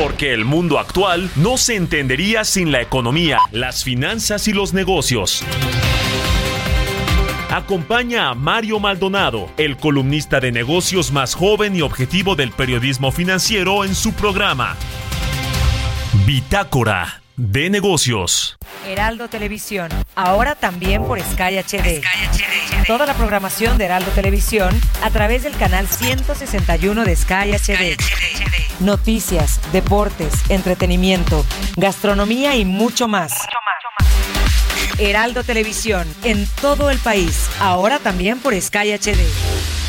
Porque el mundo actual no se entendería sin la economía, las finanzas y los negocios. Acompaña a Mario Maldonado, el columnista de negocios más joven y objetivo del periodismo financiero en su programa. Bitácora de negocios. Heraldo Televisión, ahora también por Sky HD. Toda la programación de Heraldo Televisión a través del canal 161 de Sky HD. Noticias, deportes, entretenimiento, gastronomía y mucho más. Heraldo Televisión, en todo el país, ahora también por Sky HD.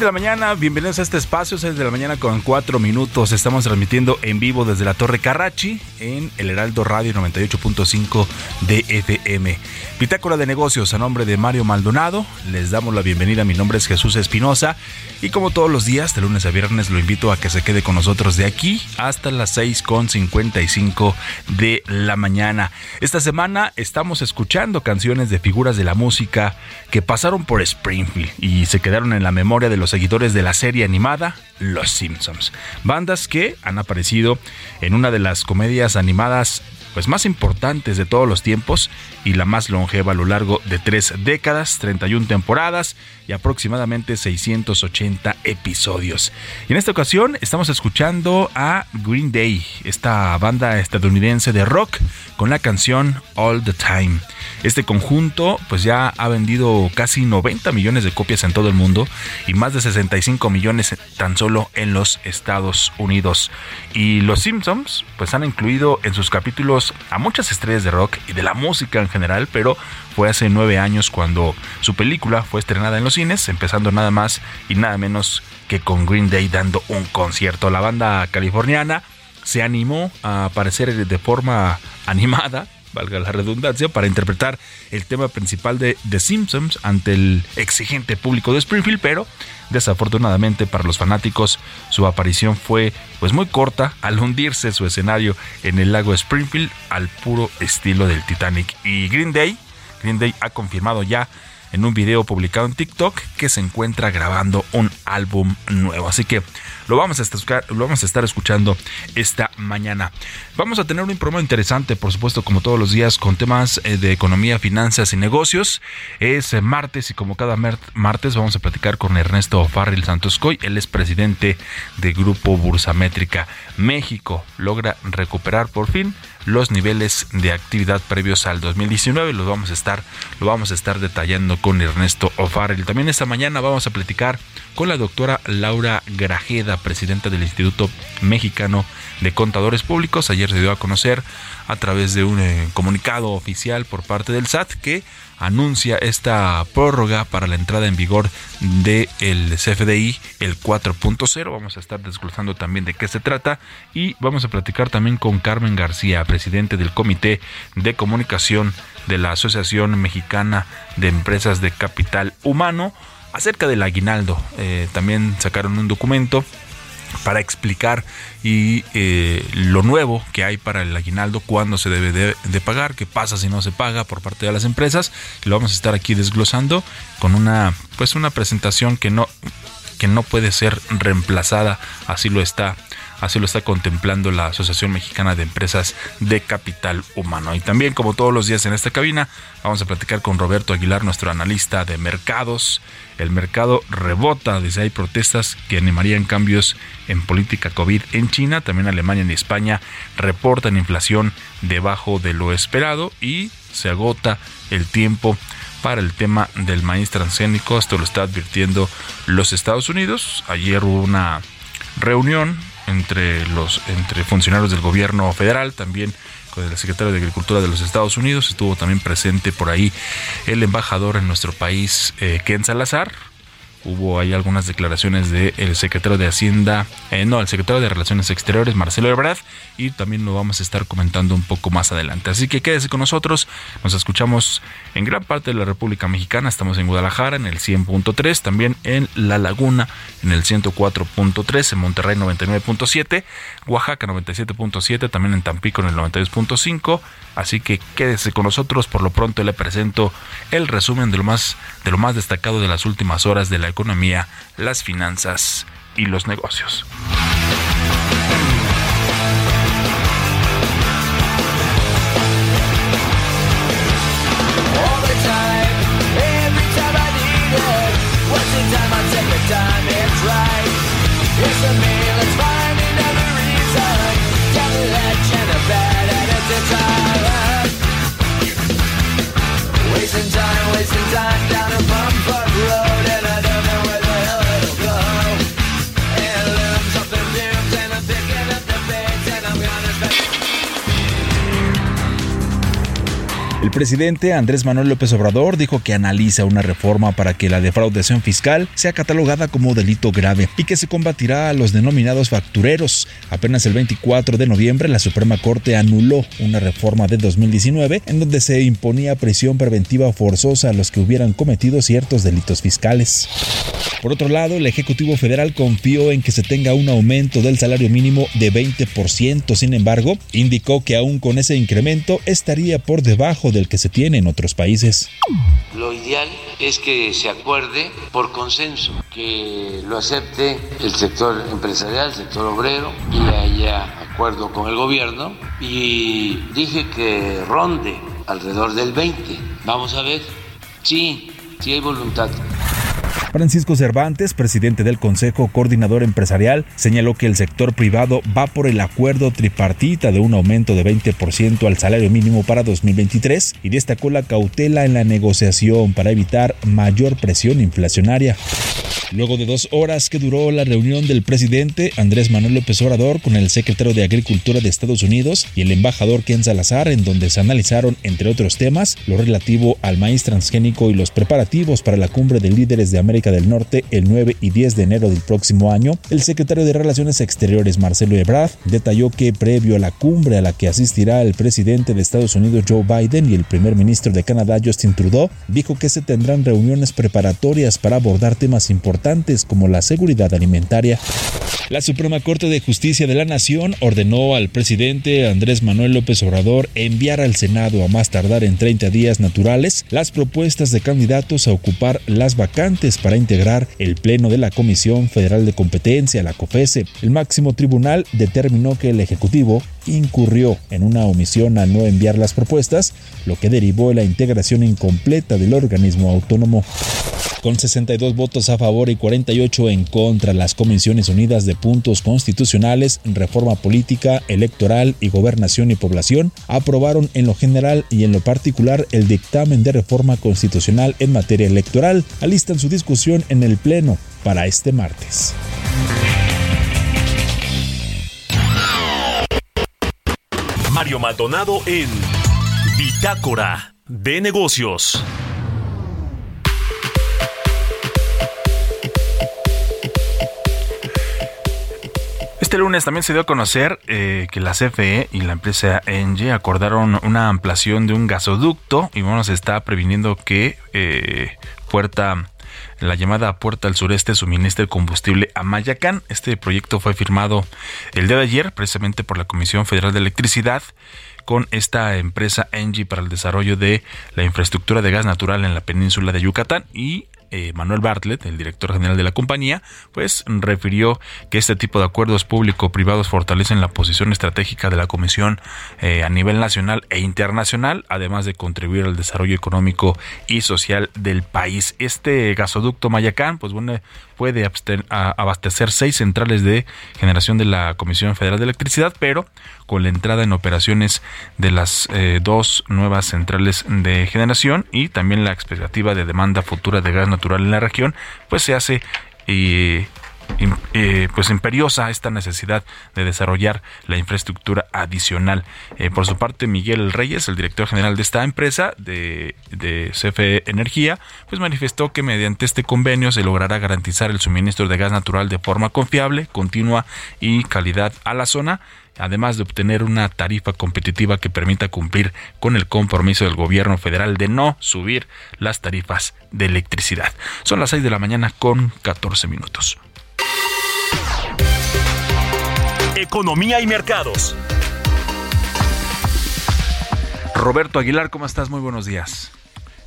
De la mañana, bienvenidos a este espacio, 6 de la mañana con 4 minutos. Estamos transmitiendo en vivo desde la Torre Carrachi en el Heraldo Radio 98.5 de FM. Bitácora de negocios a nombre de Mario Maldonado. Les damos la bienvenida. Mi nombre es Jesús Espinosa y como todos los días, de lunes a viernes, lo invito a que se quede con nosotros de aquí hasta las 6 con 55 de la mañana. Esta semana estamos escuchando canciones de figuras de la música que pasaron por Springfield y se quedaron en la memoria de los seguidores de la serie animada Los Simpsons. Bandas que han aparecido en una de las comedias animadas pues más importantes de todos los tiempos y la más longeva a lo largo de tres décadas, 31 temporadas y aproximadamente 680 episodios. Y en esta ocasión estamos escuchando a Green Day, esta banda estadounidense de rock con la canción All the Time. Este conjunto pues ya ha vendido casi 90 millones de copias en todo el mundo y más de 65 millones tan solo en los Estados Unidos. Y los Simpsons pues han incluido en sus capítulos a muchas estrellas de rock y de la música en general, pero fue hace nueve años cuando su película fue estrenada en los cines, empezando nada más y nada menos que con Green Day dando un concierto. La banda californiana se animó a aparecer de forma animada valga la redundancia, para interpretar el tema principal de The Simpsons ante el exigente público de Springfield, pero desafortunadamente para los fanáticos su aparición fue pues muy corta al hundirse su escenario en el lago Springfield al puro estilo del Titanic. Y Green Day, Green Day ha confirmado ya en un video publicado en TikTok que se encuentra grabando un álbum nuevo. Así que lo vamos a estar, lo vamos a estar escuchando esta mañana. Vamos a tener un programa interesante, por supuesto, como todos los días, con temas eh, de economía, finanzas y negocios. Es eh, martes y como cada martes vamos a platicar con Ernesto Farril Santoscoy. Él es presidente de Grupo Bursamétrica México. Logra recuperar por fin los niveles de actividad previos al 2019. Los vamos a estar, lo vamos a estar detallando con Ernesto O'Farrell. También esta mañana vamos a platicar con la doctora Laura Grajeda, presidenta del Instituto Mexicano de Contadores Públicos. Ayer se dio a conocer a través de un eh, comunicado oficial por parte del SAT que anuncia esta prórroga para la entrada en vigor del CFDI, el 4.0. Vamos a estar desglosando también de qué se trata y vamos a platicar también con Carmen García, presidente del Comité de Comunicación de la Asociación Mexicana de Empresas de Capital Humano acerca del aguinaldo. Eh, también sacaron un documento para explicar y eh, lo nuevo que hay para el aguinaldo, cuándo se debe de, pagar, qué pasa si no se paga por parte de las empresas. Lo vamos a estar aquí desglosando con una pues una presentación que no que no puede ser reemplazada, así lo está Así lo está contemplando la Asociación Mexicana de Empresas de Capital Humano. Y también, como todos los días en esta cabina, vamos a platicar con Roberto Aguilar, nuestro analista de mercados. El mercado rebota, desde hay protestas que animarían cambios en política COVID en China. También Alemania y España reportan inflación debajo de lo esperado y se agota el tiempo para el tema del maíz transgénico. Esto lo está advirtiendo los Estados Unidos. Ayer hubo una reunión entre los entre funcionarios del gobierno federal, también con el secretario de Agricultura de los Estados Unidos, estuvo también presente por ahí el embajador en nuestro país, eh, Ken Salazar, hubo ahí algunas declaraciones del secretario de Hacienda, eh, no, el secretario de Relaciones Exteriores, Marcelo Ebrard, y también lo vamos a estar comentando un poco más adelante. Así que quédese con nosotros, nos escuchamos en gran parte de la República Mexicana, estamos en Guadalajara en el 100.3, también en La Laguna en el 104.3, en Monterrey 99.7, Oaxaca 97.7, también en Tampico en el 92.5, así que quédese con nosotros, por lo pronto le presento el resumen de lo más de lo más destacado de las últimas horas de la economía, las finanzas y los negocios. Presidente Andrés Manuel López Obrador dijo que analiza una reforma para que la defraudación fiscal sea catalogada como delito grave y que se combatirá a los denominados factureros. Apenas el 24 de noviembre la Suprema Corte anuló una reforma de 2019 en donde se imponía prisión preventiva forzosa a los que hubieran cometido ciertos delitos fiscales. Por otro lado, el Ejecutivo Federal confió en que se tenga un aumento del salario mínimo de 20%. Sin embargo, indicó que aún con ese incremento estaría por debajo del que se tiene en otros países. Lo ideal es que se acuerde por consenso, que lo acepte el sector empresarial, el sector obrero y haya acuerdo con el gobierno. Y dije que ronde alrededor del 20. Vamos a ver. Sí, sí hay voluntad. Francisco Cervantes, presidente del Consejo Coordinador Empresarial, señaló que el sector privado va por el acuerdo tripartita de un aumento de 20% al salario mínimo para 2023 y destacó la cautela en la negociación para evitar mayor presión inflacionaria. Luego de dos horas que duró la reunión del presidente Andrés Manuel López Obrador con el secretario de Agricultura de Estados Unidos y el embajador Ken Salazar, en donde se analizaron, entre otros temas, lo relativo al maíz transgénico y los preparativos para la cumbre de líderes de América del Norte el 9 y 10 de enero del próximo año, el secretario de Relaciones Exteriores Marcelo Ebrard detalló que previo a la cumbre a la que asistirá el presidente de Estados Unidos Joe Biden y el primer ministro de Canadá Justin Trudeau, dijo que se tendrán reuniones preparatorias para abordar temas importantes como la seguridad alimentaria. La Suprema Corte de Justicia de la Nación ordenó al presidente Andrés Manuel López Obrador enviar al Senado a más tardar en 30 días naturales las propuestas de candidatos a ocupar las vacantes para integrar el Pleno de la Comisión Federal de Competencia, la COFESE. El máximo tribunal determinó que el Ejecutivo incurrió en una omisión al no enviar las propuestas, lo que derivó en la integración incompleta del organismo autónomo. Con 62 votos a favor y 48 en contra, las Comisiones Unidas de Puntos Constitucionales, Reforma Política, Electoral y Gobernación y Población aprobaron en lo general y en lo particular el dictamen de reforma constitucional en materia electoral. Alistan su discusión en el Pleno para este martes. Mario Maldonado en Bitácora de Negocios. Este lunes también se dio a conocer eh, que la CFE y la empresa Engie acordaron una ampliación de un gasoducto y bueno, se está previniendo que eh, Puerta la llamada Puerta al Sureste suministre combustible a Mayacán. Este proyecto fue firmado el día de ayer precisamente por la Comisión Federal de Electricidad con esta empresa Engie para el desarrollo de la infraestructura de gas natural en la península de Yucatán y eh, Manuel Bartlett, el director general de la compañía, pues refirió que este tipo de acuerdos público-privados fortalecen la posición estratégica de la Comisión eh, a nivel nacional e internacional, además de contribuir al desarrollo económico y social del país. Este gasoducto Mayacán, pues bueno, puede abastecer seis centrales de generación de la Comisión Federal de Electricidad, pero con la entrada en operaciones de las eh, dos nuevas centrales de generación y también la expectativa de demanda futura de gas natural en la región, pues se hace y eh, pues imperiosa esta necesidad de desarrollar la infraestructura adicional. Eh, por su parte, Miguel Reyes, el director general de esta empresa de, CFE Energía, pues manifestó que mediante este convenio se logrará garantizar el suministro de gas natural de forma confiable, continua y calidad a la zona además de obtener una tarifa competitiva que permita cumplir con el compromiso del gobierno federal de no subir las tarifas de electricidad. Son las 6 de la mañana con 14 minutos. Economía y mercados. Roberto Aguilar, ¿cómo estás? Muy buenos días.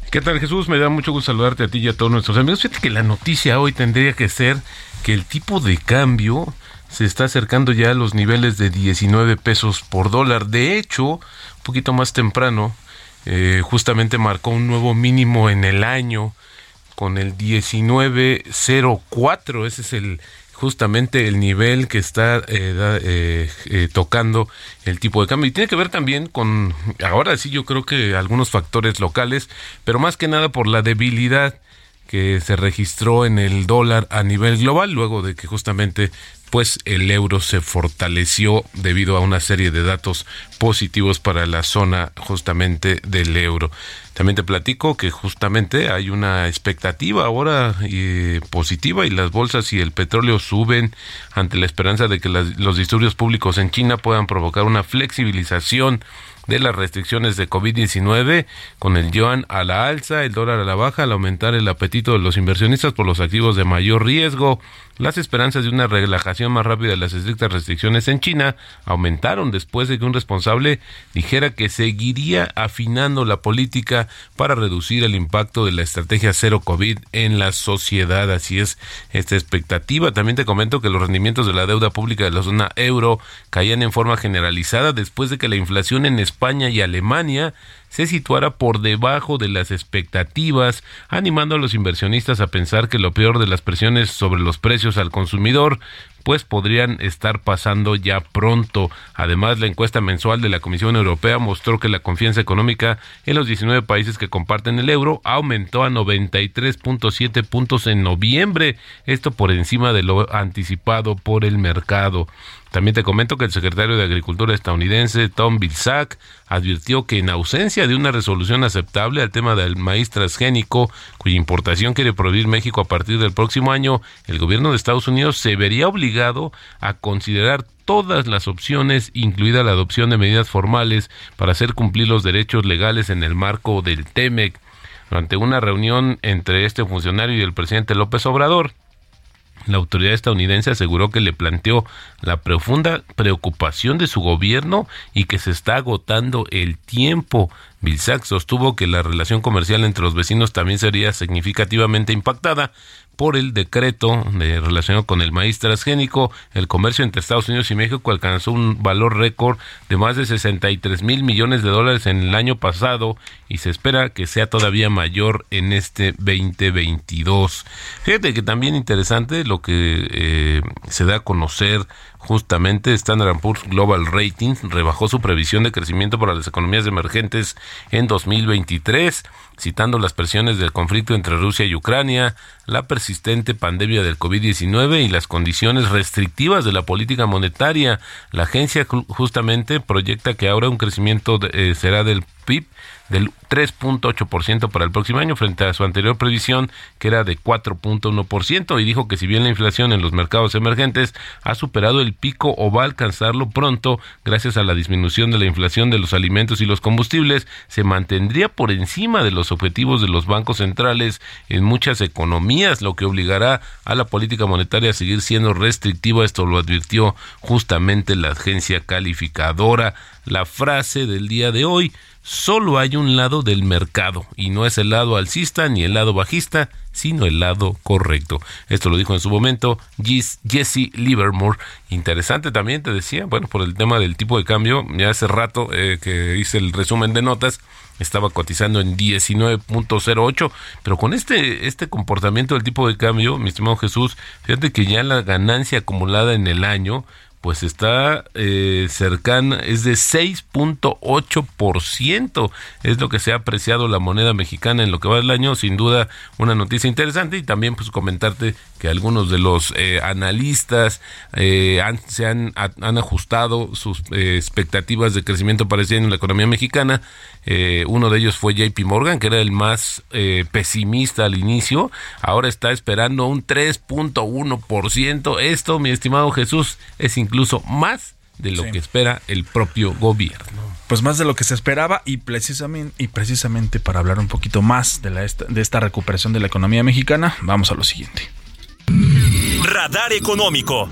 ¿Qué tal Jesús? Me da mucho gusto saludarte a ti y a todos nuestros amigos. Fíjate que la noticia hoy tendría que ser que el tipo de cambio se está acercando ya a los niveles de 19 pesos por dólar. De hecho, un poquito más temprano, eh, justamente marcó un nuevo mínimo en el año con el 1904. Ese es el, justamente el nivel que está eh, eh, eh, tocando el tipo de cambio. Y tiene que ver también con, ahora sí yo creo que algunos factores locales, pero más que nada por la debilidad que se registró en el dólar a nivel global, luego de que justamente pues el euro se fortaleció debido a una serie de datos positivos para la zona justamente del euro. También te platico que justamente hay una expectativa ahora eh, positiva y las bolsas y el petróleo suben ante la esperanza de que los disturbios públicos en China puedan provocar una flexibilización de las restricciones de COVID-19 con el yuan a la alza, el dólar a la baja, al aumentar el apetito de los inversionistas por los activos de mayor riesgo. Las esperanzas de una relajación más rápida de las estrictas restricciones en China aumentaron después de que un responsable dijera que seguiría afinando la política para reducir el impacto de la estrategia cero COVID en la sociedad. Así es esta expectativa. También te comento que los rendimientos de la deuda pública de la zona euro caían en forma generalizada después de que la inflación en España y Alemania se situara por debajo de las expectativas, animando a los inversionistas a pensar que lo peor de las presiones sobre los precios al consumidor pues podrían estar pasando ya pronto. Además, la encuesta mensual de la Comisión Europea mostró que la confianza económica en los 19 países que comparten el euro aumentó a 93.7 puntos en noviembre, esto por encima de lo anticipado por el mercado. También te comento que el secretario de Agricultura estadounidense, Tom Vilsack, advirtió que en ausencia de una resolución aceptable al tema del maíz transgénico, cuya importación quiere prohibir México a partir del próximo año, el gobierno de Estados Unidos se vería obligado a considerar todas las opciones, incluida la adopción de medidas formales para hacer cumplir los derechos legales en el marco del TEMEC. Durante una reunión entre este funcionario y el presidente López Obrador, la autoridad estadounidense aseguró que le planteó la profunda preocupación de su gobierno y que se está agotando el tiempo. Vilsack sostuvo que la relación comercial entre los vecinos también sería significativamente impactada por el decreto de relacionado con el maíz transgénico, el comercio entre Estados Unidos y México alcanzó un valor récord de más de 63 mil millones de dólares en el año pasado y se espera que sea todavía mayor en este 2022. Fíjate que también interesante lo que eh, se da a conocer justamente Standard Poor's Global Ratings rebajó su previsión de crecimiento para las economías emergentes en 2023 citando las presiones del conflicto entre Rusia y Ucrania, la persistente pandemia del COVID-19 y las condiciones restrictivas de la política monetaria. La agencia justamente proyecta que ahora un crecimiento eh, será del PIB del 3.8% para el próximo año frente a su anterior previsión que era de 4.1% y dijo que si bien la inflación en los mercados emergentes ha superado el pico o va a alcanzarlo pronto gracias a la disminución de la inflación de los alimentos y los combustibles, se mantendría por encima de los objetivos de los bancos centrales en muchas economías, lo que obligará a la política monetaria a seguir siendo restrictiva. Esto lo advirtió justamente la agencia calificadora. La frase del día de hoy, solo hay un lado del mercado y no es el lado alcista ni el lado bajista, sino el lado correcto. Esto lo dijo en su momento Jesse Livermore. Interesante también, te decía, bueno, por el tema del tipo de cambio, ya hace rato eh, que hice el resumen de notas, estaba cotizando en 19.08, pero con este, este comportamiento del tipo de cambio, mi estimado Jesús, fíjate que ya la ganancia acumulada en el año pues está eh, cercana, es de 6.8%, es lo que se ha apreciado la moneda mexicana en lo que va del año, sin duda una noticia interesante. Y también pues comentarte que algunos de los eh, analistas eh, han, se han, han, ajustado sus expectativas de crecimiento para en la economía mexicana, uno de ellos fue JP Morgan, que era el más pesimista al inicio, ahora está esperando un 3.1%, esto mi estimado Jesús es incluso incluso más de lo que espera el propio gobierno. Pues más de lo que se esperaba y precisamente, y precisamente para hablar un poquito más de, la, de esta recuperación de la economía mexicana, vamos a lo siguiente. Radar económico.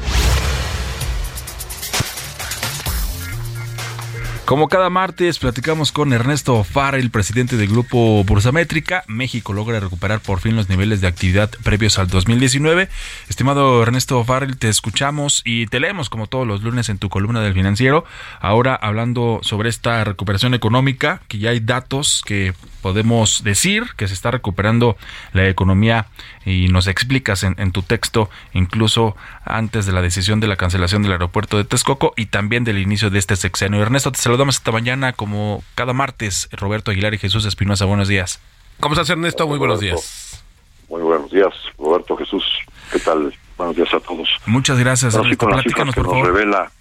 Como cada martes, platicamos con Ernesto Farrell, presidente del grupo Bursamétrica. México logra recuperar por fin los niveles de actividad previos al 2019. Estimado Ernesto Farrell, te escuchamos y te leemos como todos los lunes en tu columna del financiero. Ahora hablando sobre esta recuperación económica, que ya hay datos que podemos decir que se está recuperando la economía y nos explicas en, tu texto incluso antes de la decisión de la cancelación del aeropuerto de Texcoco y también del inicio de este sexenio. Ernesto, te saludamos esta mañana como cada martes. Roberto Aguilar y Jesús Espinosa, buenos días. ¿Cómo estás Ernesto? Muy buenos días. Muy buenos días, Roberto Jesús. ¿Qué tal? Buenos días a todos. Muchas gracias, Ernesto. Platícanos, por favor. Revela...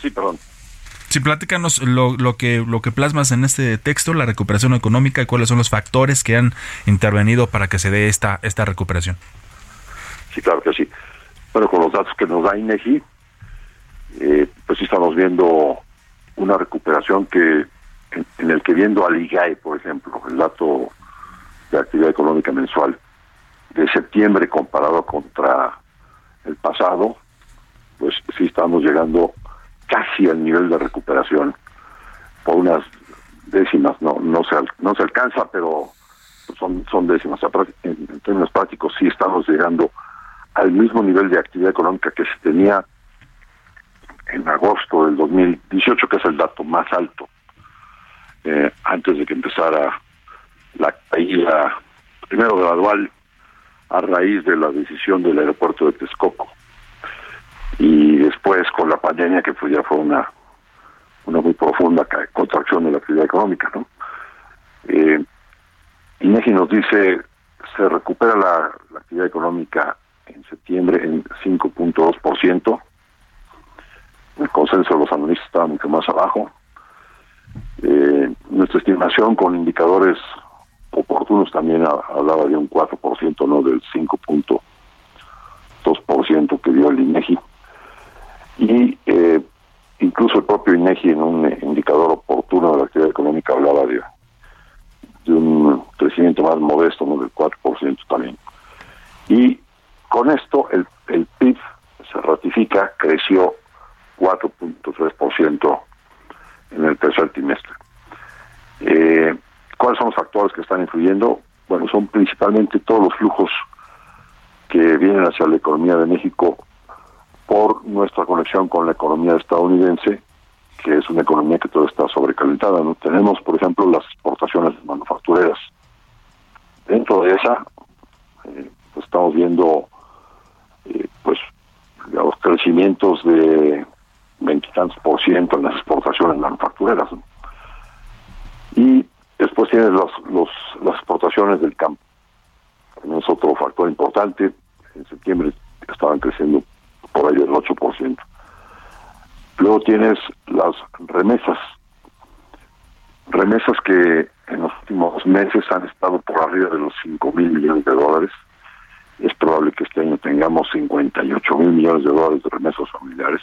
Sí, perdón. Sí, platícanos lo, lo, que, lo que plasmas en este texto, la recuperación económica y cuáles son los factores que han intervenido para que se dé esta, esta recuperación. Sí, claro que sí. Bueno, con los datos que nos da INEGI, eh, pues sí estamos viendo una recuperación que en, el que viendo al IGAE, por ejemplo, el dato de actividad económica mensual de septiembre comparado contra el pasado, pues sí estamos llegando casi al nivel de recuperación por unas décimas no no se no se alcanza pero son son décimas. En, términos prácticos sí estamos llegando al mismo nivel de actividad económica que se tenía en agosto del 2018 que es el dato más alto eh, antes de que empezara la caída, primero gradual, a raíz de la decisión del aeropuerto de Texcoco. Y después con la pandemia, que fue, ya fue una, una muy profunda contracción de la actividad económica. ¿no? Eh, INEGI nos dice, se recupera la, la actividad económica en septiembre en 5.2%. El consenso de los analistas estaba mucho más abajo. Eh, nuestra estimación con indicadores oportunos también hablaba de un 4%, no del 5.2% que dio el INEGI. Y eh, incluso el propio INEGI en un indicador oportuno de la actividad económica hablaba de, de un crecimiento más modesto, no del 4% también. Y con esto el, el PIB se ratifica, creció 4.3% en el tercer trimestre. Eh, ¿Cuáles son los factores que están influyendo? Bueno, son principalmente todos los flujos que vienen hacia la economía de México por nuestra conexión con la economía estadounidense, que es una economía que todo está sobrecalentada. Tenemos, por ejemplo, las exportaciones manufactureras. Dentro de esa, eh, pues estamos viendo eh, pues los crecimientos de veintitantos por ciento en las exportaciones manufactureras. Y después tienes los, los, las exportaciones del campo. También es otro factor importante. En septiembre estaban creciendo por ahí del 8%. Luego tienes las remesas. Remesas que en los últimos meses han estado por arriba de los 5 mil millones de dólares. Es probable que este año tengamos 58 mil millones de dólares de remesas familiares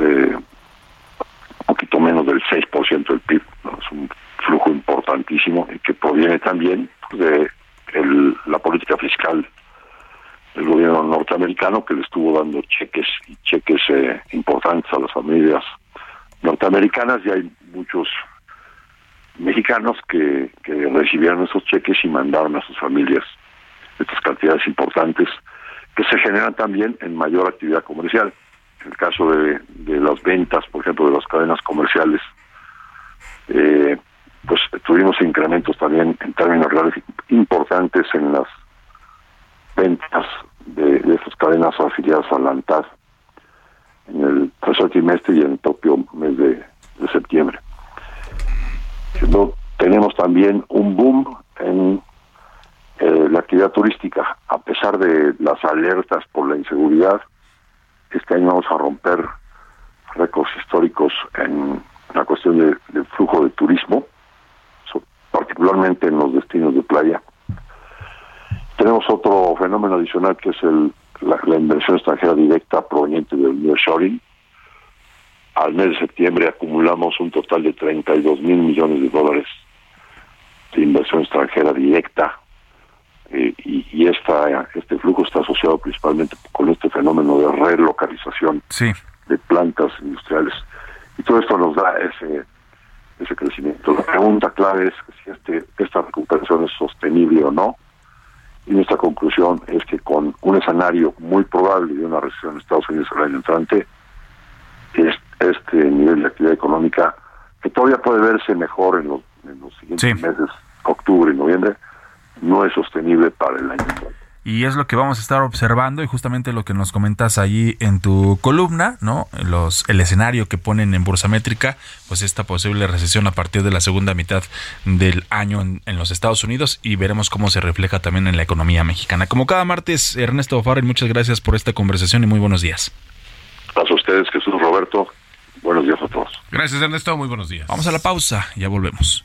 eh, un poquito menos del 6% del PIB. Es un flujo importantísimo y que proviene también de la política fiscal del gobierno norteamericano que le estuvo dando cheques y cheques eh, importantes a las familias norteamericanas y hay muchos mexicanos que, que recibieron esos cheques y mandaron a sus familias estas cantidades importantes que se generan también en mayor actividad comercial el caso de, las ventas, por ejemplo, de las cadenas comerciales, eh, pues tuvimos incrementos también en términos reales importantes en las ventas de, de estas cadenas afiliadas a la ANTAD en el tercer trimestre y en el propio mes de, septiembre. tenemos también un boom en eh, la actividad turística, a pesar de las alertas por la inseguridad, este año vamos a romper récords históricos en la cuestión de, flujo de turismo, particularmente en los destinos de playa. Tenemos otro fenómeno adicional que es la, inversión extranjera directa proveniente del nearshoring. Al mes de septiembre acumulamos un total de 32 mil millones de dólares de inversión extranjera directa eh, y, esta, este flujo está asociado principalmente con este fenómeno de relocalización de plantas industriales. Y todo esto nos da ese, ese crecimiento. La pregunta clave es si este, esta recuperación es sostenible o no. Y nuestra conclusión es que con un escenario muy probable de una recesión en Estados Unidos el año entrante, este nivel de actividad económica, que todavía puede verse mejor en los, en los siguientes meses, octubre y noviembre, no es sostenible para el año y es lo que vamos a estar observando y justamente lo que nos comentas allí en tu columna, ¿no? Los el escenario que ponen en Bursamétrica, pues esta posible recesión a partir de la segunda mitad del año en, los Estados Unidos y veremos cómo se refleja también en la economía mexicana. Como cada martes, Ernesto Farrell, muchas gracias por esta conversación y muy buenos días. A ustedes, Jesús Roberto. Buenos días a todos. Gracias, Ernesto. Muy buenos días. Vamos a la pausa, ya volvemos.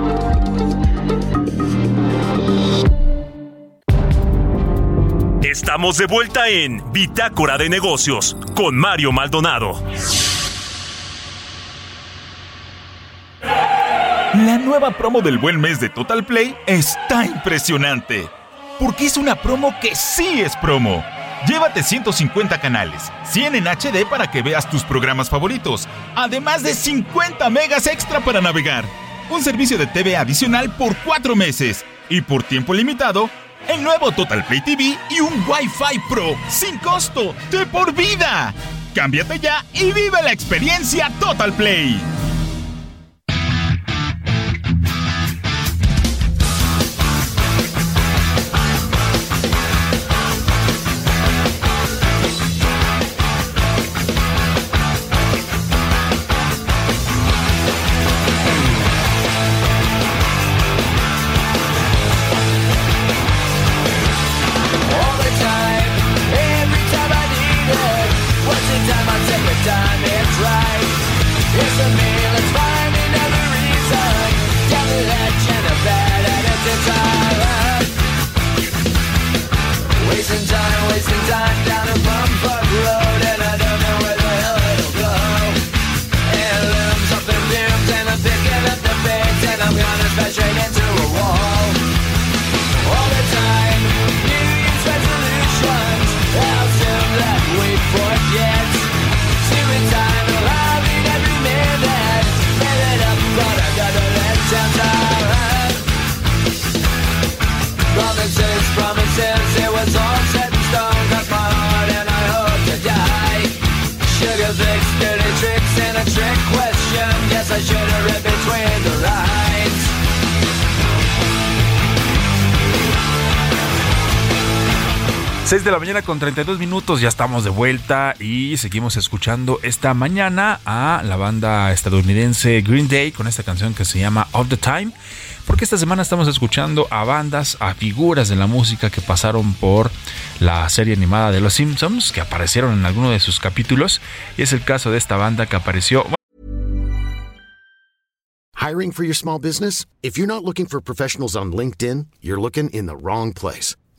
Estamos de vuelta en Bitácora de Negocios con Mario Maldonado. La nueva promo del buen mes de Total Play está impresionante. Porque es una promo que sí es promo. Llévate 150 canales, 100 en HD para que veas tus programas favoritos, además de 50 megas extra para navegar, un servicio de TV adicional por 4 meses y por tiempo limitado, el nuevo Total Play TV y un Wi-Fi Pro sin costo de por vida. Cámbiate ya y vive la experiencia Total Play. 6 con 32 minutos, ya estamos de vuelta y seguimos escuchando esta mañana a la banda estadounidense Green Day con esta canción que se llama All the Time, porque esta semana estamos escuchando a bandas, a figuras de la música que pasaron por la serie animada de Los Simpsons, que aparecieron en alguno de sus capítulos, y es el caso de esta banda que apareció... Hiring for your small business? If you're not looking for professionals on LinkedIn, you're looking in the wrong place.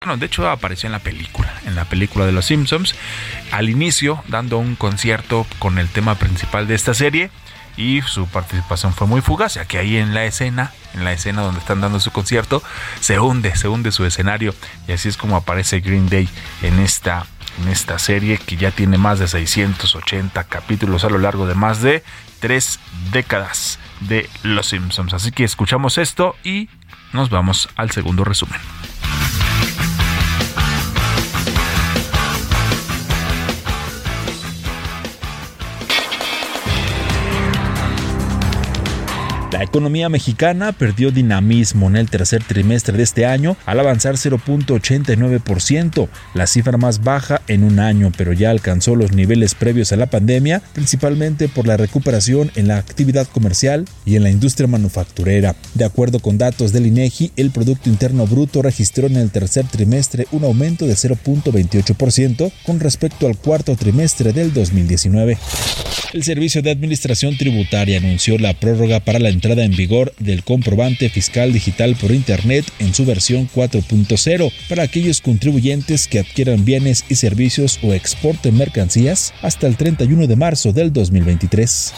Bueno, de hecho apareció en la película, en la película de Los Simpsons, al inicio dando un concierto con el tema principal de esta serie y su participación fue muy fugaz, ya que ahí en la escena, en la escena donde están dando su concierto, se hunde, se hunde su escenario y así es como aparece Green Day en esta en esta serie que ya tiene más de 680 capítulos a lo largo de más de tres décadas de Los Simpsons. Así que escuchamos esto y nos vamos al segundo resumen. La economía mexicana perdió dinamismo en el tercer trimestre de este año al avanzar 0.89%, la cifra más baja en un año, pero ya alcanzó los niveles previos a la pandemia, principalmente por la recuperación en la actividad comercial y en la industria manufacturera. De acuerdo con datos del INEGI, el Producto Interno Bruto registró en el tercer trimestre un aumento de 0.28% con respecto al cuarto trimestre del 2019. El Servicio de Administración Tributaria anunció la prórroga para la entrada en vigor del comprobante fiscal digital por Internet en su versión 4.0 para aquellos contribuyentes que adquieran bienes y servicios o exporten mercancías hasta el 31 de marzo del 2023.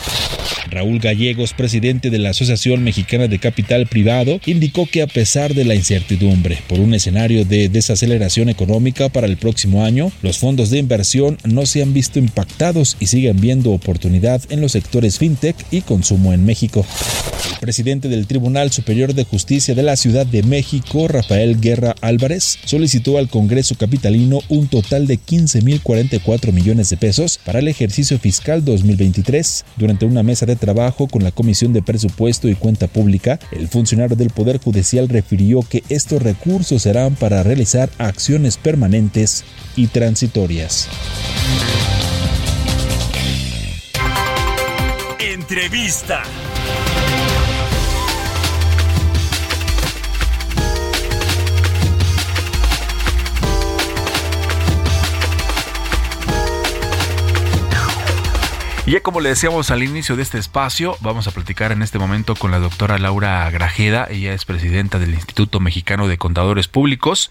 Raúl Gallegos, presidente de la Asociación Mexicana de Capital Privado, indicó que a pesar de la incertidumbre por un escenario de desaceleración económica para el próximo año, los fondos de inversión no se han visto impactados y siguen viendo oportunidad en los sectores fintech y consumo en México. El presidente del Tribunal Superior de Justicia de la Ciudad de México, Rafael Guerra Álvarez, solicitó al Congreso Capitalino un total de 15.044 millones de pesos para el ejercicio fiscal 2023. Durante una mesa de trabajo con la Comisión de Presupuesto y Cuenta Pública, el funcionario del Poder Judicial refirió que estos recursos serán para realizar acciones permanentes y transitorias. Entrevista. Y ya como le decíamos al inicio de este espacio, vamos a platicar en este momento con la doctora Laura Grajeda. Ella es presidenta del Instituto Mexicano de Contadores Públicos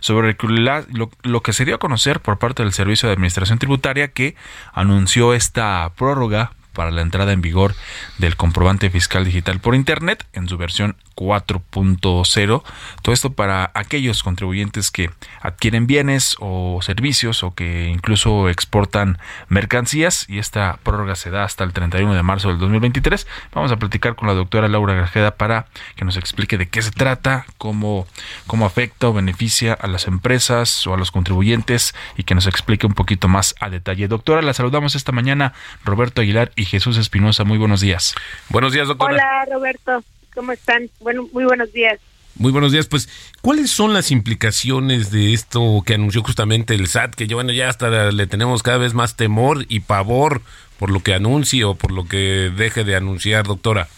sobre lo, lo, que se dio a conocer por parte del Servicio de Administración Tributaria que anunció esta prórroga para la entrada en vigor del comprobante fiscal digital por Internet en su versión 4.0. Todo esto para aquellos contribuyentes que adquieren bienes o servicios o que incluso exportan mercancías y esta prórroga se da hasta el 31 de marzo del 2023. Vamos a platicar con la doctora Laura Grajeda para que nos explique de qué se trata, cómo, cómo afecta o beneficia a las empresas o a los contribuyentes y que nos explique un poquito más a detalle. Doctora, la saludamos esta mañana Roberto Aguilar y Jesús Espinosa. Muy buenos días. Buenos días, doctora. Hola, Roberto. ¿Cómo están? Bueno, muy buenos días. Muy buenos días. Pues, ¿cuáles son las implicaciones de esto que anunció justamente el SAT? Que yo, bueno, ya hasta le tenemos cada vez más temor y pavor por lo que anuncie o por lo que deje de anunciar, doctora.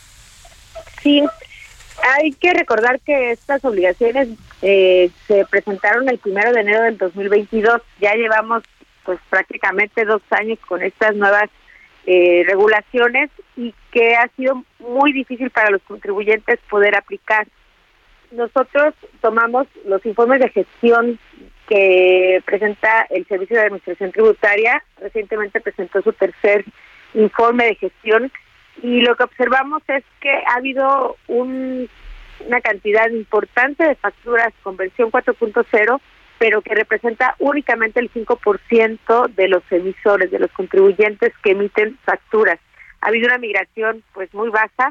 Sí, hay que recordar que estas obligaciones eh, se presentaron el primero de enero del 2022. Ya llevamos, pues, prácticamente dos años con estas nuevas eh, regulaciones y que ha sido muy difícil para los contribuyentes poder aplicar. Nosotros tomamos los informes de gestión que presenta el Servicio de Administración Tributaria, recientemente presentó su tercer informe de gestión y lo que observamos es que ha habido un, una cantidad importante de facturas con versión 4.0 pero que representa únicamente el 5% de los emisores, de los contribuyentes que emiten facturas. Ha habido una migración pues muy baja.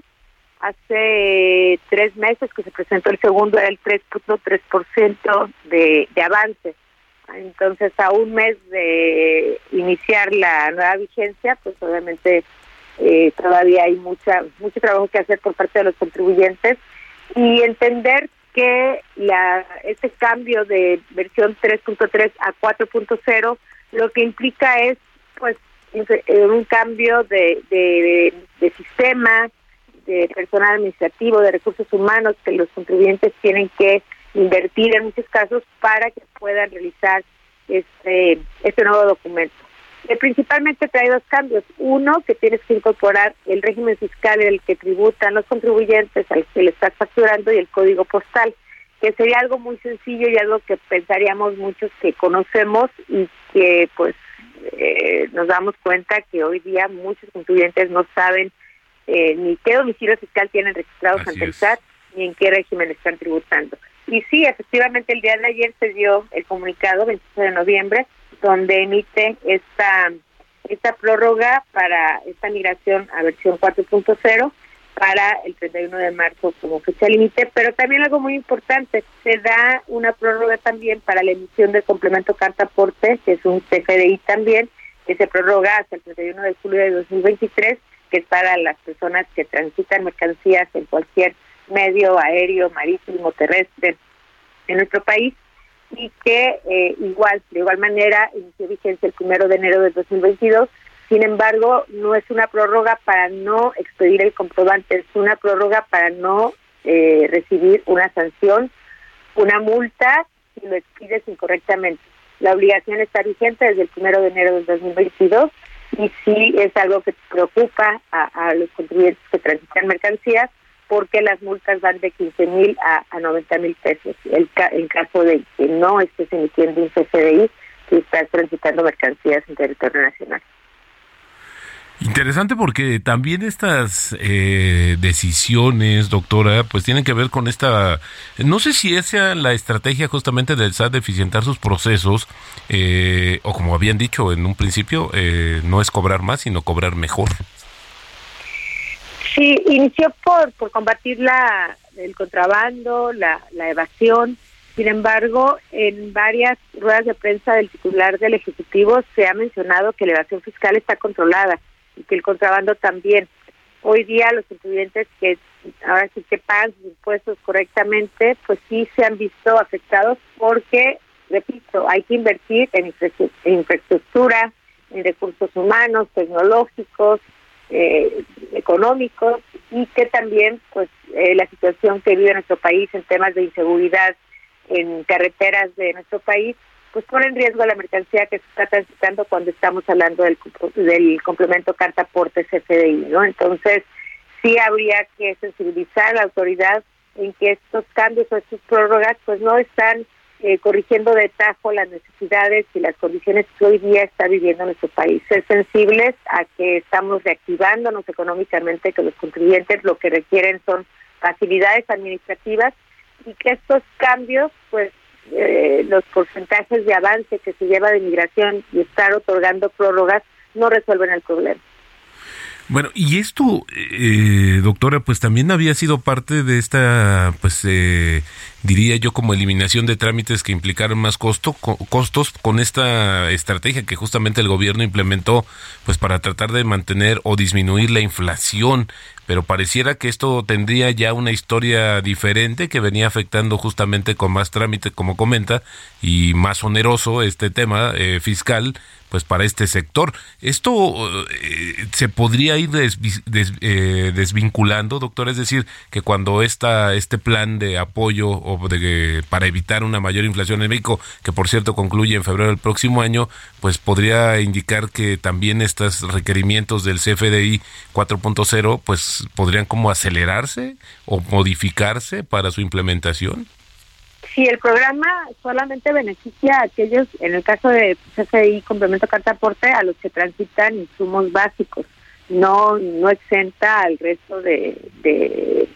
Hace tres meses que se presentó el segundo era el 3.3% de, de avance. Entonces, a un mes de iniciar la nueva vigencia, pues obviamente eh, todavía hay mucha mucho trabajo que hacer por parte de los contribuyentes y entender que la, este cambio de versión 3.3 a 4.0 lo que implica es pues eh, un cambio de, de, de, sistema, de personal administrativo, de recursos humanos que los contribuyentes tienen que invertir en muchos casos para que puedan realizar este, este nuevo documento. Eh, principalmente trae dos cambios. Uno, que tienes que incorporar el régimen fiscal en el que tributan los contribuyentes al que le estás facturando y el código postal, que sería algo muy sencillo y algo que pensaríamos muchos que conocemos y que pues eh, nos damos cuenta que hoy día muchos contribuyentes no saben eh, ni qué domicilio fiscal tienen registrados ante el SAT ni en qué régimen están tributando. Y sí, efectivamente el día de ayer se dio el comunicado, 28 de noviembre, donde emite esta esta prórroga para esta migración a versión 4.0 para el 31 de marzo como fecha límite, pero también algo muy importante, se da una prórroga también para la emisión del complemento carta aporte, que es un CFDI también, que se prorroga hasta el 31 de julio de 2023, que es para las personas que transitan mercancías en cualquier medio aéreo, marítimo, terrestre en nuestro país y que eh, igual, de igual manera, inició vigencia el primero de enero de 2022. Sin embargo, no es una prórroga para no expedir el comprobante, es una prórroga para no eh, recibir una sanción, una multa si lo expides incorrectamente. La obligación está vigente desde el primero de enero de 2022 y sí es algo que preocupa a los contribuyentes que transitan mercancías porque las multas van de 15 mil a, a 90 mil pesos. El en caso de que no estés emitiendo un CFDI, que estás transitando mercancías en territorio nacional. Interesante porque también estas eh, decisiones, doctora, pues tienen que ver con esta, no sé si esa la estrategia justamente del SAT de eficientar sus procesos, eh, o como habían dicho en un principio, eh, no es cobrar más, sino cobrar mejor. Sí, inició por, por combatir la, el contrabando, la, la evasión. Sin embargo, en varias ruedas de prensa del titular del Ejecutivo se ha mencionado que la evasión fiscal está controlada y que el contrabando también. Hoy día los contribuyentes que ahora sí que pagan sus impuestos correctamente, pues sí se han visto afectados porque, repito, hay que invertir en infraestructura, en recursos humanos, tecnológicos, eh, económicos y que también pues eh, la situación que vive nuestro país en temas de inseguridad en carreteras de nuestro país pues pone en riesgo la mercancía que se está transitando cuando estamos hablando del, del complemento carta porte CFDI, ¿no? Entonces, sí habría que sensibilizar a la autoridad en que estos cambios o estas prórrogas pues no están eh, corrigiendo de tajo las necesidades y las condiciones que hoy día está viviendo nuestro país. Ser sensibles a que estamos reactivándonos económicamente, que los contribuyentes lo que requieren son facilidades administrativas y que estos cambios pues eh, los porcentajes de avance que se lleva de migración y estar otorgando prórrogas no resuelven el problema. Bueno, y esto, eh, doctora, pues también había sido parte de esta, pues eh, diría yo, como eliminación de trámites que implicaron más costo, costos con esta estrategia que justamente el gobierno implementó, pues para tratar de mantener o disminuir la inflación pero pareciera que esto tendría ya una historia diferente que venía afectando justamente con más trámite, como comenta, y más oneroso este tema eh, fiscal, pues para este sector. ¿Esto eh, se podría ir eh, desvinculando, doctor? Es decir, que cuando esta, este plan de apoyo o de, para evitar una mayor inflación en México, que por cierto concluye en febrero del próximo año, pues podría indicar que también estos requerimientos del CFDI 4.0, pues podrían como acelerarse o modificarse para su implementación? Sí, el programa solamente beneficia a aquellos, en el caso de CFI, complemento carta aporte, a los que transitan insumos básicos. No no exenta al resto de,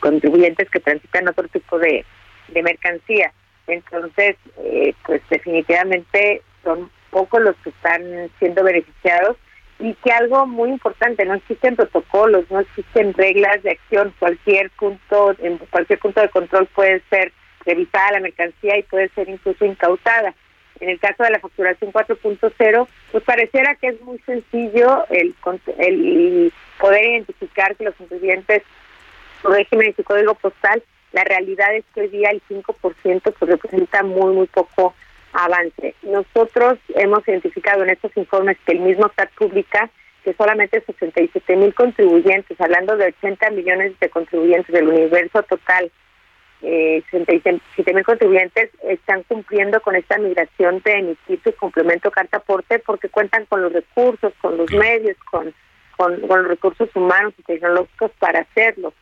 contribuyentes que transitan otro tipo de, de mercancía. Entonces, eh, pues definitivamente son pocos los que están siendo beneficiados y que algo muy importante, no existen protocolos, no existen reglas de acción, cualquier punto, en cualquier punto de control puede ser revisada la mercancía y puede ser incluso incautada. En el caso de la facturación 4.0, pues pareciera que es muy sencillo el, el poder identificar que los contribuyentes, su régimen y su código postal, la realidad es que hoy día el 5% pues representa muy, muy poco avance. Nosotros hemos identificado en estos informes que el mismo SAT publica que solamente 67 mil contribuyentes, hablando de 80 millones de contribuyentes del universo total, eh, 67 mil contribuyentes están cumpliendo con esta migración de emitir su complemento carta aporte porque cuentan con los recursos, con los medios, con, con, con los recursos humanos y tecnológicos para hacerlo.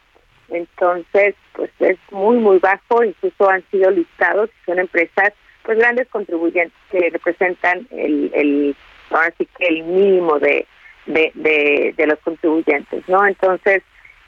Entonces, pues es muy, muy bajo, incluso han sido listados, son empresas pues grandes contribuyentes que representan el, el ahora sí que el mínimo de, de, de, los contribuyentes, ¿no? Entonces,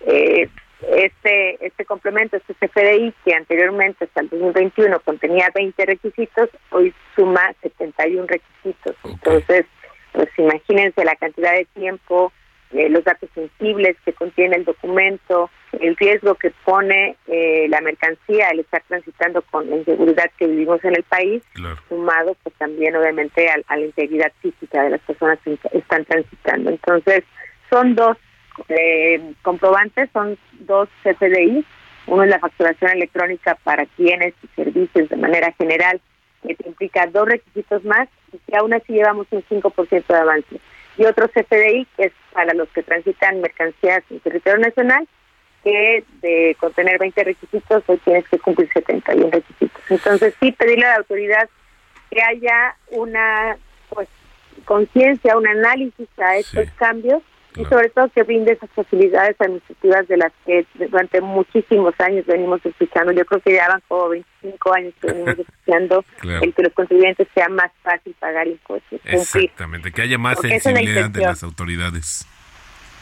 eh, este este complemento, este CFDI, que anteriormente hasta el 2021 contenía 20 requisitos, hoy suma 71 requisitos. Entonces, pues imagínense la cantidad de tiempo, eh, los datos sensibles que contiene el documento, el riesgo que pone eh, la mercancía al estar transitando con la inseguridad que vivimos en el país, sumado pues también obviamente a, la integridad física de las personas que están transitando. Entonces, son dos eh, comprobantes, son dos CFDI, uno es la facturación electrónica para quienes y servicios de manera general, que implica dos requisitos más y que aún así llevamos un 5% de avance. Y otro CFDI, que es para los que transitan mercancías en territorio nacional, que de contener 20 requisitos, hoy tienes que cumplir 71 requisitos. Entonces, sí, pedirle a la autoridad que haya una pues conciencia, un análisis a estos cambios y sobre todo que brinde esas facilidades administrativas de las que durante muchísimos años venimos escuchando. Yo creo que ya van como 25 años que venimos escuchando el que los contribuyentes sea más fácil pagar impuestos. Exactamente, que haya más sensibilidad de las autoridades.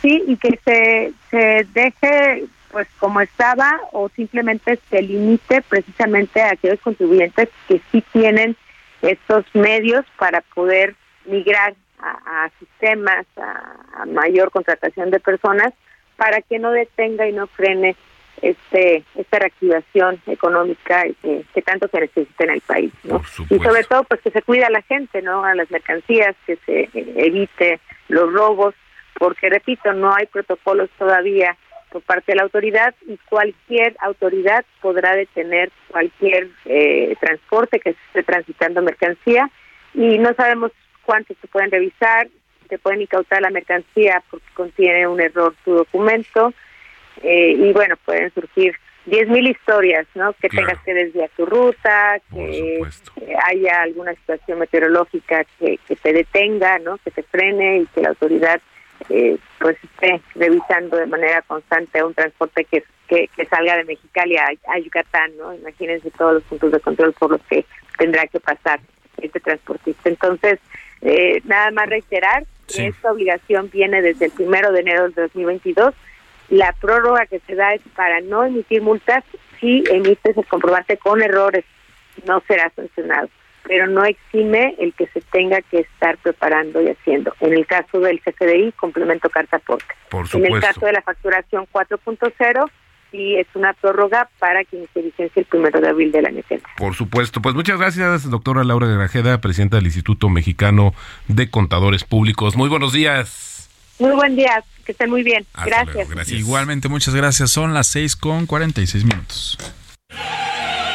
Sí, y que se, se deje pues como estaba o simplemente se limite precisamente a aquellos contribuyentes que sí tienen estos medios para poder migrar a, sistemas, a, mayor contratación de personas, para que no detenga y no frene este esta reactivación económica que, que tanto se necesita en el país, ¿no? Y sobre todo, pues que se cuida a la gente, ¿no? A las mercancías, que se evite los robos, porque repito, no hay protocolos todavía por parte de la autoridad y cualquier autoridad podrá detener cualquier eh, transporte que esté transitando mercancía y no sabemos cuántos se pueden revisar, te pueden incautar la mercancía porque contiene un error tu documento eh, y bueno, pueden surgir 10.000 historias, ¿no? Que tengas que desviar tu ruta, que haya alguna situación meteorológica que, que te detenga, ¿no? Que te frene y que la autoridad eh, pues esté revisando de manera constante un transporte que, que, salga de Mexicali a, a, Yucatán, ¿no? Imagínense todos los puntos de control por los que tendrá que pasar este transportista. Entonces, eh, nada más reiterar que esta obligación viene desde el primero de enero del 2022. La prórroga que se da es para no emitir multas si emites el comprobante con errores, no será sancionado pero no exime el que se tenga que estar preparando y haciendo. En el caso del CFDI, complemento carta aporte. En el caso de la facturación 4.0, sí es una prórroga para que se vigencia el primero de abril del año que Por supuesto. Pues muchas gracias, doctora Laura de Grajeda, presidenta del Instituto Mexicano de Contadores Públicos. Muy buenos días. Muy buen día, que estén muy bien. Gracias. gracias. Igualmente, muchas gracias. Son las 6 con 46 minutos.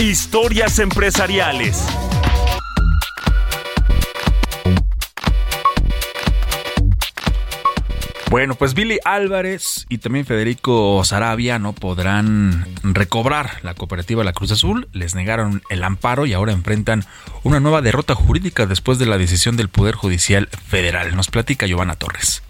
Historias empresariales. Bueno, pues Billy Álvarez y también Federico Sarabia no podrán recobrar la cooperativa La Cruz Azul. Les negaron el amparo y ahora enfrentan una nueva derrota jurídica después de la decisión del Poder Judicial Federal. Nos platica Giovanna Torres.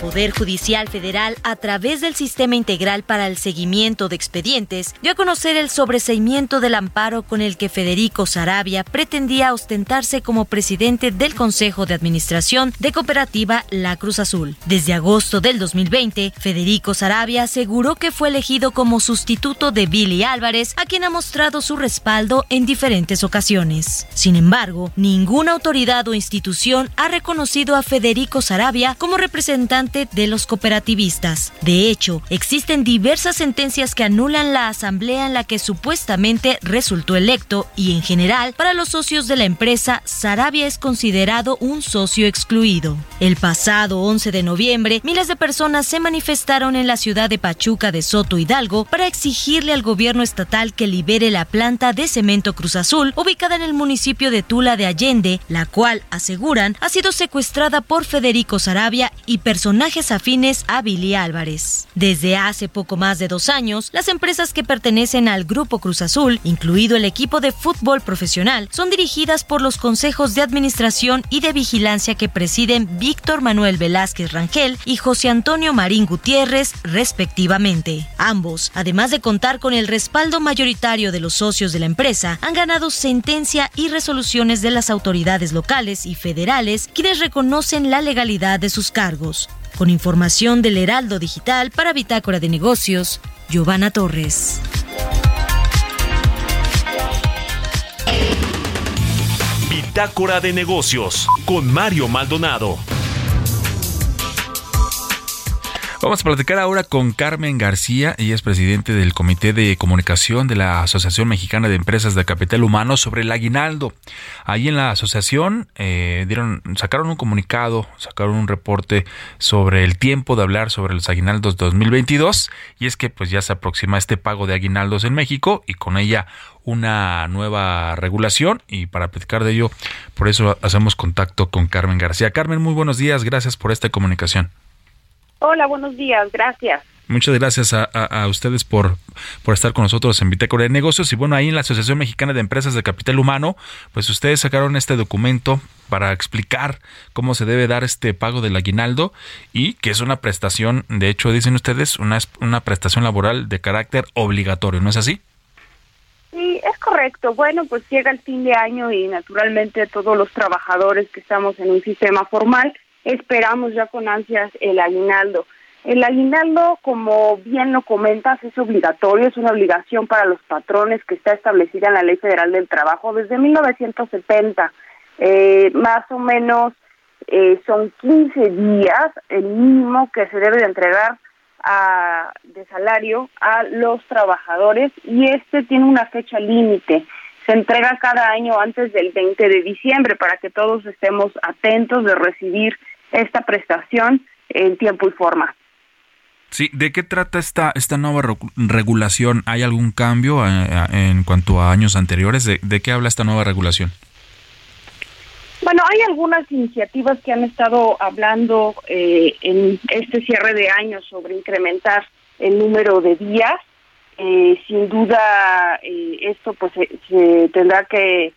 Poder Judicial Federal, a través del Sistema Integral para el Seguimiento de Expedientes, dio a conocer el sobreseimiento del amparo con el que Federico Sarabia pretendía ostentarse como presidente del Consejo de Administración de Cooperativa La Cruz Azul. Desde agosto del 2020, Federico Sarabia aseguró que fue elegido como sustituto de Billy Álvarez, a quien ha mostrado su respaldo en diferentes ocasiones. Sin embargo, ninguna autoridad o institución ha reconocido a Federico Sarabia como representante de los cooperativistas. De hecho, existen diversas sentencias que anulan la asamblea en la que supuestamente resultó electo y en general, para los socios de la empresa, Sarabia es considerado un socio excluido. El pasado 11 de noviembre, miles de personas se manifestaron en la ciudad de Pachuca de Soto Hidalgo para exigirle al gobierno estatal que libere la planta de cemento Cruz Azul ubicada en el municipio de Tula de Allende, la cual, aseguran, ha sido secuestrada por Federico Sarabia y personal personajes afines a Billy Álvarez. Desde hace poco más de dos años, las empresas que pertenecen al Grupo Cruz Azul, incluido el equipo de fútbol profesional, son dirigidas por los consejos de administración y de vigilancia que presiden Víctor Manuel Velázquez Rangel y José Antonio Marín Gutiérrez, respectivamente. Ambos, además de contar con el respaldo mayoritario de los socios de la empresa, han ganado sentencia y resoluciones de las autoridades locales y federales, quienes reconocen la legalidad de sus cargos. Con información del Heraldo Digital para Bitácora de Negocios, Giovanna Torres. Bitácora de Negocios con Mario Maldonado. Vamos a platicar ahora con Carmen García, ella es presidente del Comité de Comunicación de la Asociación Mexicana de Empresas de Capital Humano sobre el aguinaldo. Ahí en la asociación eh, dieron, sacaron un comunicado, sacaron un reporte sobre el tiempo de hablar sobre los aguinaldos 2022 y es que pues ya se aproxima este pago de aguinaldos en México y con ella una nueva regulación y para platicar de ello, por eso hacemos contacto con Carmen García. Carmen, muy buenos días, gracias por esta comunicación. Hola, buenos días, gracias. Muchas gracias a, ustedes por, por estar con nosotros en Bitácora de Negocios. Y bueno, ahí en la Asociación Mexicana de Empresas de Capital Humano, pues ustedes sacaron este documento para explicar cómo se debe dar este pago del aguinaldo y que es una prestación, de hecho, dicen ustedes, una, una prestación laboral de carácter obligatorio, ¿no es así? Sí, es correcto. Bueno, pues llega el fin de año y naturalmente todos los trabajadores que estamos en un sistema formal esperamos ya con ansias el aguinaldo. El aguinaldo, como bien lo comentas, es obligatorio, es una obligación para los patrones que está establecida en la Ley Federal del Trabajo desde 1970. Eh, más o menos eh, son 15 días el mínimo que se debe de entregar a, de salario a los trabajadores y este tiene una fecha límite. Se entrega cada año antes del 20 de diciembre para que todos estemos atentos de recibir esta prestación en tiempo y forma. Sí, ¿de qué trata esta, esta nueva regulación? ¿Hay algún cambio eh, en cuanto a años anteriores? ¿De, qué habla esta nueva regulación? Bueno, hay algunas iniciativas que han estado hablando eh, en este cierre de año sobre incrementar el número de días. Eh, sin duda, esto pues se, tendrá que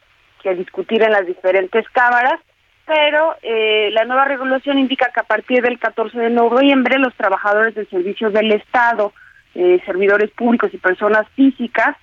discutir en las diferentes cámaras pero eh, la nueva regulación indica que a partir del 14 de noviembre los trabajadores del servicio del Estado, eh, servidores públicos y personas físicas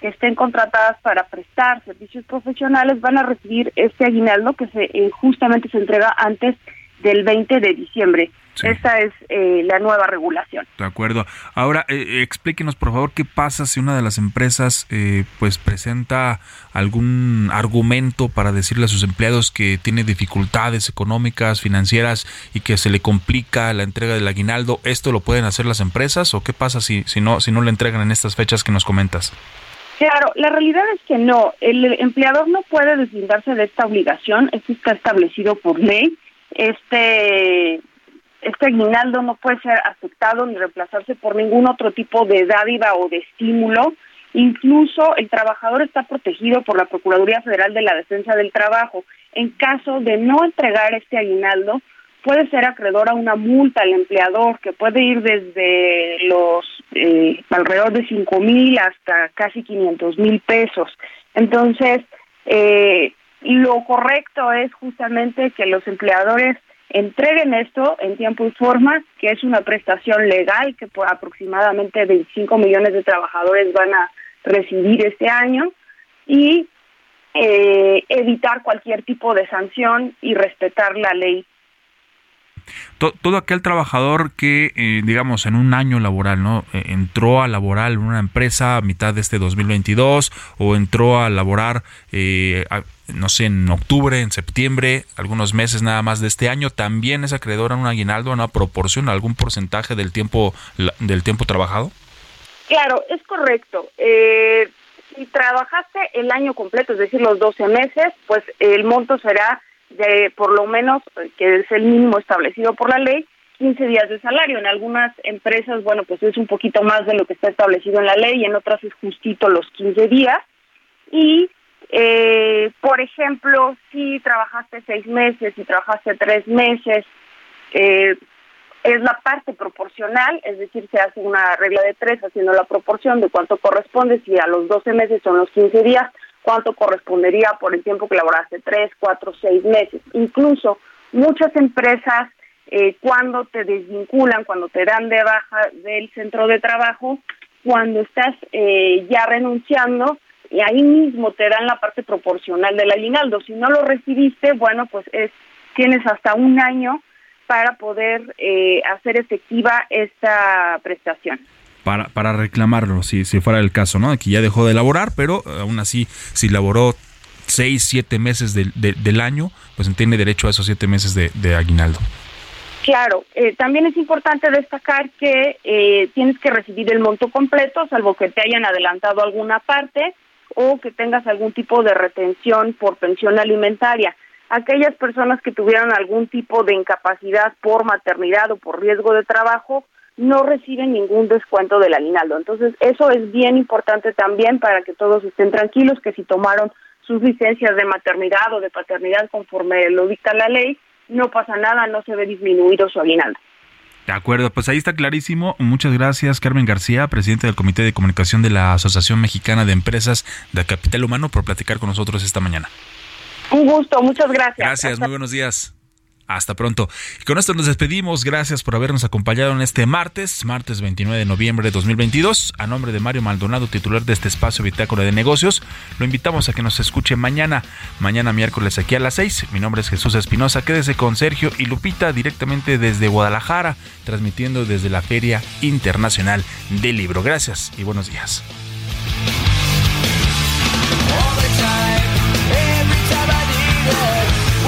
que estén contratadas para prestar servicios profesionales van a recibir este aguinaldo que se eh, justamente se entrega antes del 20 de diciembre. Esta es eh, la nueva regulación. De acuerdo. Ahora, eh, explíquenos por favor qué pasa si una de las empresas eh, pues presenta algún argumento para decirle a sus empleados que tiene dificultades económicas, financieras y que se le complica la entrega del aguinaldo. ¿Esto lo pueden hacer las empresas o qué pasa si, si no si no le entregan en estas fechas que nos comentas? Claro, la realidad es que no. El empleador no puede deslindarse de esta obligación. Esto está establecido por ley. Este este aguinaldo no puede ser aceptado ni reemplazarse por ningún otro tipo de dádiva o de estímulo. Incluso el trabajador está protegido por la Procuraduría Federal de la Defensa del Trabajo. En caso de no entregar este aguinaldo, puede ser acreedor a una multa al empleador que puede ir desde los eh, alrededor de cinco mil hasta casi 500 mil pesos. Entonces, eh, lo correcto es justamente que los empleadores entreguen esto en tiempo y forma, que es una prestación legal que por aproximadamente 25 millones de trabajadores van a recibir este año y eh, evitar cualquier tipo de sanción y respetar la ley todo aquel trabajador que, eh, digamos, en un año laboral, ¿no? Eh, entró a laborar en una empresa a mitad de este 2022 o entró a laborar, eh, no sé, en octubre, en septiembre, algunos meses nada más de este año, también es acreedor a un aguinaldo, a una proporción, algún porcentaje del tiempo, del tiempo trabajado. Claro, es correcto. si trabajaste el año completo, es decir, los 12 meses, pues el monto será de por lo menos, que es el mínimo establecido por la ley, 15 días de salario. En algunas empresas, bueno, pues es un poquito más de lo que está establecido en la ley, y en otras es justito los 15 días. Y, eh, por ejemplo, si trabajaste seis meses, si trabajaste tres meses, eh, es la parte proporcional, es decir, se hace una regla de tres haciendo la proporción de cuánto corresponde, si a los 12 meses son los 15 días, cuánto correspondería por el tiempo que laboraste, tres, cuatro, seis meses. Incluso muchas empresas, eh, cuando te desvinculan, cuando te dan de baja del centro de trabajo, cuando estás eh, ya renunciando, y ahí mismo te dan la parte proporcional del aguinaldo. Si no lo recibiste, bueno, pues es tienes hasta un año para poder eh, hacer efectiva esta prestación para, para reclamarlo, si, fuera el caso, ¿no? Que ya dejó de laborar, pero aún así, si laboró seis, siete meses del año, pues tiene derecho a esos siete meses de, aguinaldo. Claro, eh, también es importante destacar que eh, tienes que recibir el monto completo, salvo que te hayan adelantado alguna parte o que tengas algún tipo de retención por pensión alimentaria. Aquellas personas que tuvieran algún tipo de incapacidad por maternidad o por riesgo de trabajo, no reciben ningún descuento del aguinaldo. Entonces, eso es bien importante también para que todos estén tranquilos que si tomaron sus licencias de maternidad o de paternidad conforme lo dicta la ley, no pasa nada, no se ve disminuido su aguinaldo. De acuerdo, pues ahí está clarísimo. Muchas gracias, Carmen García, presidente del Comité de Comunicación de la Asociación Mexicana de Empresas de Capital Humano, por platicar con nosotros esta mañana. Un gusto, muchas gracias. Gracias, muy buenos días. Hasta pronto. Y con esto nos despedimos. Gracias por habernos acompañado en este martes, martes 29 de noviembre de 2022. A nombre de Mario Maldonado, titular de este espacio Bitácora de Negocios, lo invitamos a que nos escuche mañana, mañana miércoles aquí a las 6. Mi nombre es Jesús Espinosa. Quédese con Sergio y Lupita directamente desde Guadalajara, transmitiendo desde la Feria Internacional del Libro. Gracias y buenos días.